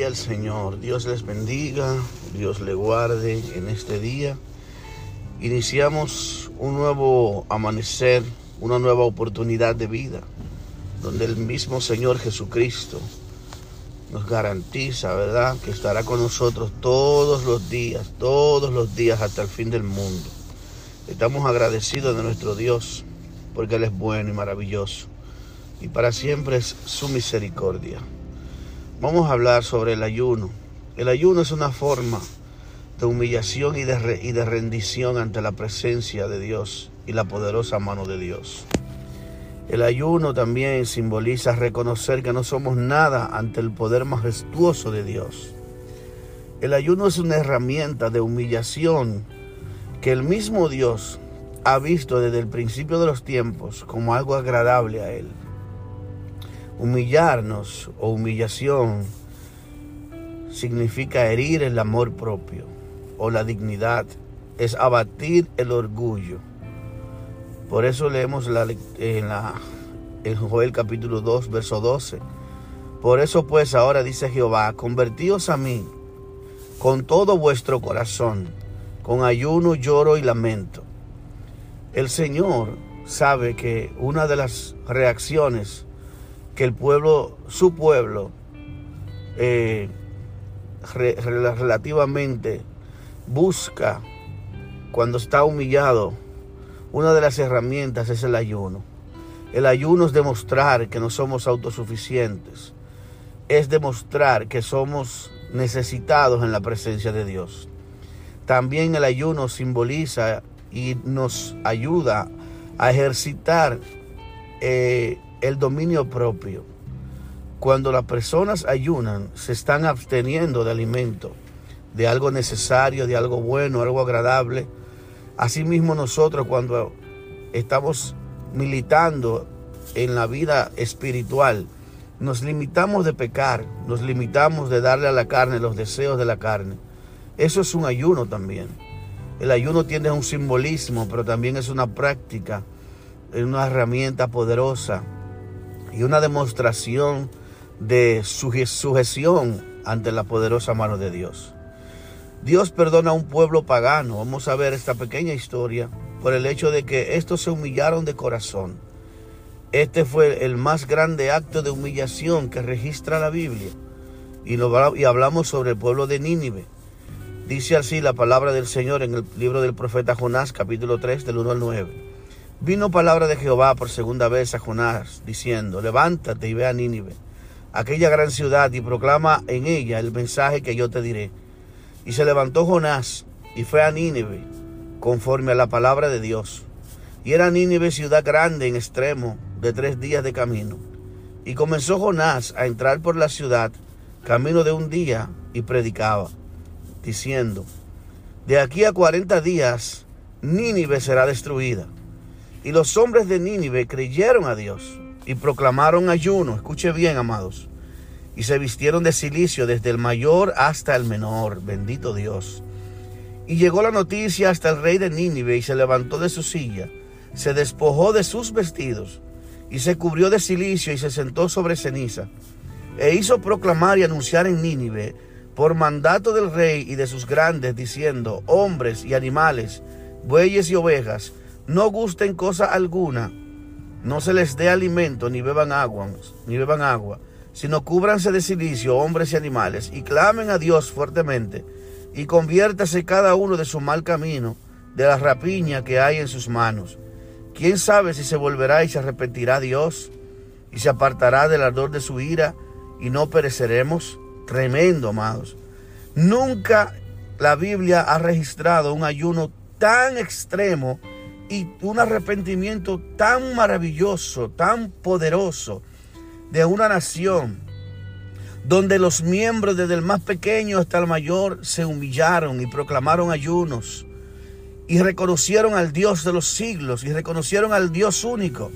Al Señor. Dios les bendiga, Dios le guarde en este día. Iniciamos un nuevo amanecer, una nueva oportunidad de vida, donde el mismo Señor Jesucristo nos garantiza, ¿verdad?, que estará con nosotros todos los días, todos los días hasta el fin del mundo. Estamos agradecidos de nuestro Dios, porque Él es bueno y maravilloso, y para siempre es su misericordia. Vamos a hablar sobre el ayuno. El ayuno es una forma de humillación y de, y de rendición ante la presencia de Dios y la poderosa mano de Dios. El ayuno también simboliza reconocer que no somos nada ante el poder majestuoso de Dios. El ayuno es una herramienta de humillación que el mismo Dios ha visto desde el principio de los tiempos como algo agradable a Él. Humillarnos o humillación significa herir el amor propio o la dignidad, es abatir el orgullo. Por eso leemos la, en, la, en Joel capítulo 2, verso 12. Por eso pues ahora dice Jehová, convertíos a mí con todo vuestro corazón, con ayuno, lloro y lamento. El Señor sabe que una de las reacciones que el pueblo, su pueblo, eh, re, relativamente busca cuando está humillado, una de las herramientas es el ayuno. El ayuno es demostrar que no somos autosuficientes. Es demostrar que somos necesitados en la presencia de Dios. También el ayuno simboliza y nos ayuda a ejercitar eh, el dominio propio. Cuando las personas ayunan, se están absteniendo de alimento, de algo necesario, de algo bueno, algo agradable. Asimismo nosotros cuando estamos militando en la vida espiritual, nos limitamos de pecar, nos limitamos de darle a la carne los deseos de la carne. Eso es un ayuno también. El ayuno tiene un simbolismo, pero también es una práctica, es una herramienta poderosa y una demostración de sujeción ante la poderosa mano de Dios. Dios perdona a un pueblo pagano. Vamos a ver esta pequeña historia por el hecho de que estos se humillaron de corazón. Este fue el más grande acto de humillación que registra la Biblia. Y, y hablamos sobre el pueblo de Nínive. Dice así la palabra del Señor en el libro del profeta Jonás, capítulo 3, del 1 al 9. Vino palabra de Jehová por segunda vez a Jonás, diciendo, levántate y ve a Nínive, aquella gran ciudad, y proclama en ella el mensaje que yo te diré. Y se levantó Jonás y fue a Nínive, conforme a la palabra de Dios. Y era Nínive ciudad grande en extremo, de tres días de camino. Y comenzó Jonás a entrar por la ciudad, camino de un día, y predicaba, diciendo, de aquí a cuarenta días, Nínive será destruida. Y los hombres de Nínive creyeron a Dios y proclamaron ayuno, escuche bien, amados, y se vistieron de silicio desde el mayor hasta el menor, bendito Dios. Y llegó la noticia hasta el rey de Nínive y se levantó de su silla, se despojó de sus vestidos y se cubrió de silicio y se sentó sobre ceniza. E hizo proclamar y anunciar en Nínive por mandato del rey y de sus grandes, diciendo, hombres y animales, bueyes y ovejas, no gusten cosa alguna, no se les dé alimento, ni beban agua, ni beban agua, sino cúbranse de silicio, hombres y animales, y clamen a Dios fuertemente, y conviértase cada uno de su mal camino, de la rapiña que hay en sus manos. ¿Quién sabe si se volverá y se arrepentirá Dios, y se apartará del ardor de su ira, y no pereceremos? Tremendo, amados. Nunca la Biblia ha registrado un ayuno tan extremo y un arrepentimiento tan maravilloso, tan poderoso de una nación donde los miembros desde el más pequeño hasta el mayor se humillaron y proclamaron ayunos y reconocieron al Dios de los siglos y reconocieron al Dios único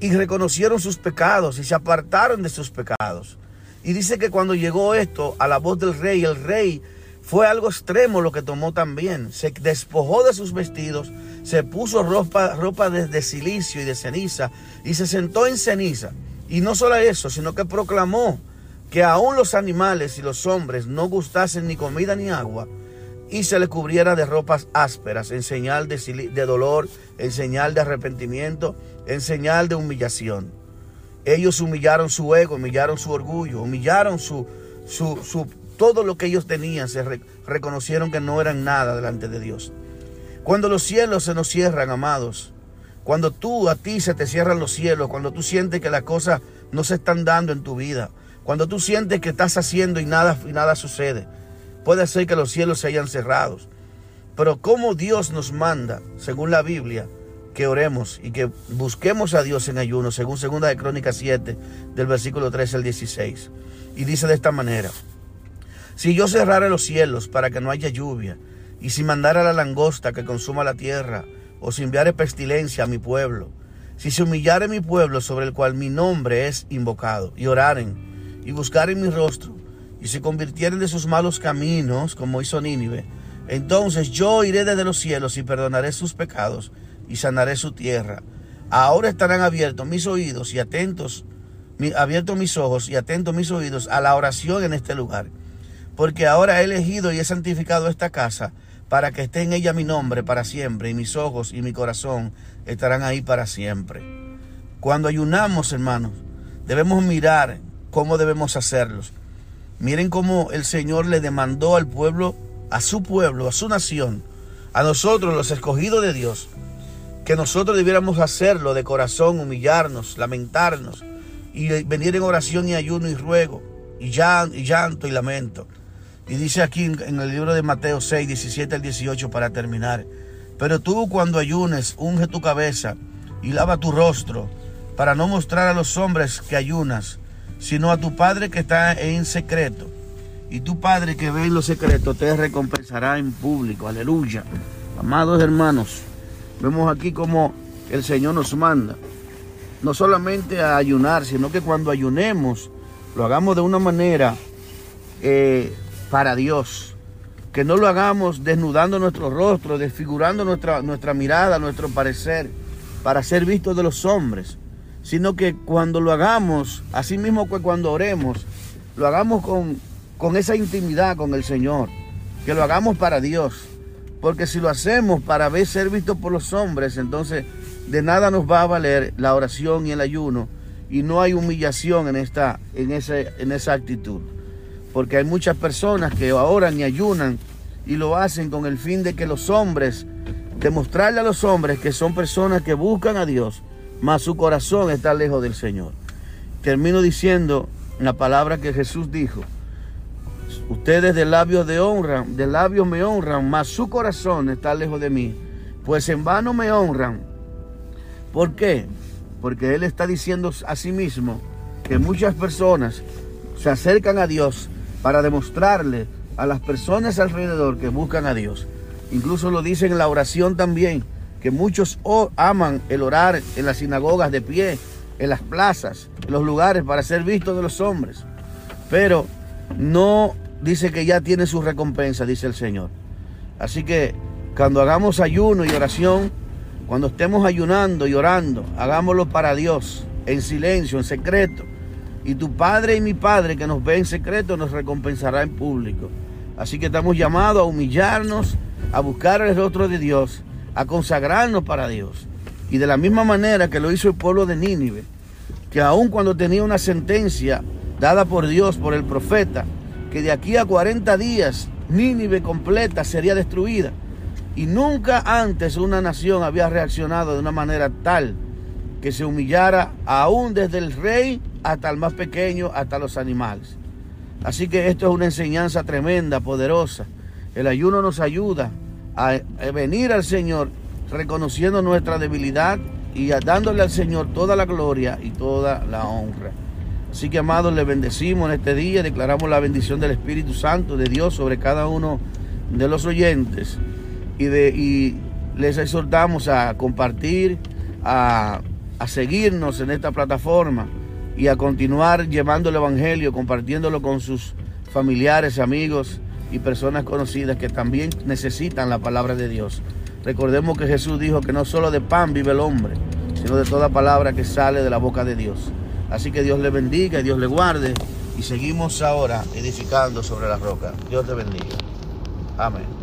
y reconocieron sus pecados y se apartaron de sus pecados. Y dice que cuando llegó esto a la voz del rey, el rey fue algo extremo lo que tomó también. Se despojó de sus vestidos, se puso ropa, ropa de, silicio y de ceniza y se sentó en ceniza. Y no solo eso, sino que proclamó que aún los animales y los hombres no gustasen ni comida ni agua, y se le cubriera de ropas ásperas, en señal de, de, dolor, en señal de arrepentimiento, en señal de humillación. Ellos humillaron su ego, humillaron su orgullo, humillaron su, su, su todo lo que ellos tenían, se reconocieron que no eran nada delante de Dios. Cuando los cielos se nos cierran, amados, cuando tú a ti se te cierran los cielos, cuando tú sientes que las cosas no se están dando en tu vida, cuando tú sientes que estás haciendo y nada, y nada sucede, puede ser que los cielos se hayan cerrado. Pero como Dios nos manda, según la Biblia, que oremos y que busquemos a Dios en ayuno, según segunda de Crónicas 7, del versículo 13 al 16. Y dice de esta manera, si yo cerrara los cielos para que no haya lluvia, y si mandara la langosta que consuma la tierra, o si enviare pestilencia a mi pueblo, si se humillare mi pueblo sobre el cual mi nombre es invocado, y oraren, y buscaren mi rostro, y se convirtieren de sus malos caminos, como hizo Nínive, entonces yo iré desde los cielos y perdonaré sus pecados y sanaré su tierra. Ahora estarán abiertos mis oídos y atentos, abiertos mis ojos y atentos mis oídos a la oración en este lugar. Porque ahora he elegido y he santificado esta casa para que esté en ella mi nombre para siempre y mis ojos y mi corazón estarán ahí para siempre. Cuando ayunamos, hermanos, debemos mirar cómo debemos hacerlos. Miren cómo el Señor le demandó al pueblo, a su pueblo, a su nación, a nosotros los escogidos de Dios, que nosotros debiéramos hacerlo de corazón, humillarnos, lamentarnos y venir en oración y ayuno y ruego y llanto y lamento. Y dice aquí en el libro de Mateo 6, 17 al 18 para terminar. Pero tú cuando ayunes, unge tu cabeza y lava tu rostro para no mostrar a los hombres que ayunas, sino a tu Padre que está en secreto. Y tu Padre que ve en lo secreto te recompensará en público. Aleluya. Amados hermanos, vemos aquí como el Señor nos manda. No solamente a ayunar, sino que cuando ayunemos, lo hagamos de una manera eh, para Dios. Que no lo hagamos desnudando nuestro rostro, desfigurando nuestra, nuestra mirada, nuestro parecer, para ser vistos de los hombres. Sino que cuando lo hagamos, así mismo que cuando oremos, lo hagamos con, con esa intimidad con el Señor. Que lo hagamos para Dios. Porque si lo hacemos para ser vistos por los hombres, entonces de nada nos va a valer la oración y el ayuno. Y no hay humillación en, esta, en, ese, en esa actitud. Porque hay muchas personas que oran y ayunan y lo hacen con el fin de que los hombres, demostrarle a los hombres que son personas que buscan a Dios, mas su corazón está lejos del Señor. Termino diciendo la palabra que Jesús dijo. Ustedes de labios de labios me honran, mas su corazón está lejos de mí. Pues en vano me honran. ¿Por qué? Porque Él está diciendo a sí mismo que muchas personas se acercan a Dios para demostrarle a las personas alrededor que buscan a Dios. Incluso lo dicen en la oración también, que muchos aman el orar en las sinagogas de pie, en las plazas, en los lugares para ser vistos de los hombres. Pero no dice que ya tiene su recompensa, dice el Señor. Así que cuando hagamos ayuno y oración, cuando estemos ayunando y orando, hagámoslo para Dios, en silencio, en secreto y tu Padre y mi Padre que nos ve en secreto nos recompensará en público. Así que estamos llamados a humillarnos, a buscar el rostro de Dios, a consagrarnos para Dios. Y de la misma manera que lo hizo el pueblo de Nínive, que aun cuando tenía una sentencia dada por Dios, por el profeta, que de aquí a 40 días Nínive completa sería destruida. Y nunca antes una nación había reaccionado de una manera tal que se humillara aún desde el rey hasta el más pequeño, hasta los animales. Así que esto es una enseñanza tremenda, poderosa. El ayuno nos ayuda a, venir al Señor reconociendo nuestra debilidad y dándole al Señor toda la gloria y toda la honra. Así que amados, le bendecimos en este día, declaramos la bendición del Espíritu Santo de Dios sobre cada uno de los oyentes y, les exhortamos a compartir, a seguirnos en esta plataforma y a continuar llevando el Evangelio, compartiéndolo con sus familiares, amigos y personas conocidas que también necesitan la palabra de Dios. Recordemos que Jesús dijo que no solo de pan vive el hombre, sino de toda palabra que sale de la boca de Dios. Así que Dios le bendiga y Dios le guarde Y seguimos ahora edificando sobre la roca. Dios te bendiga. Amén.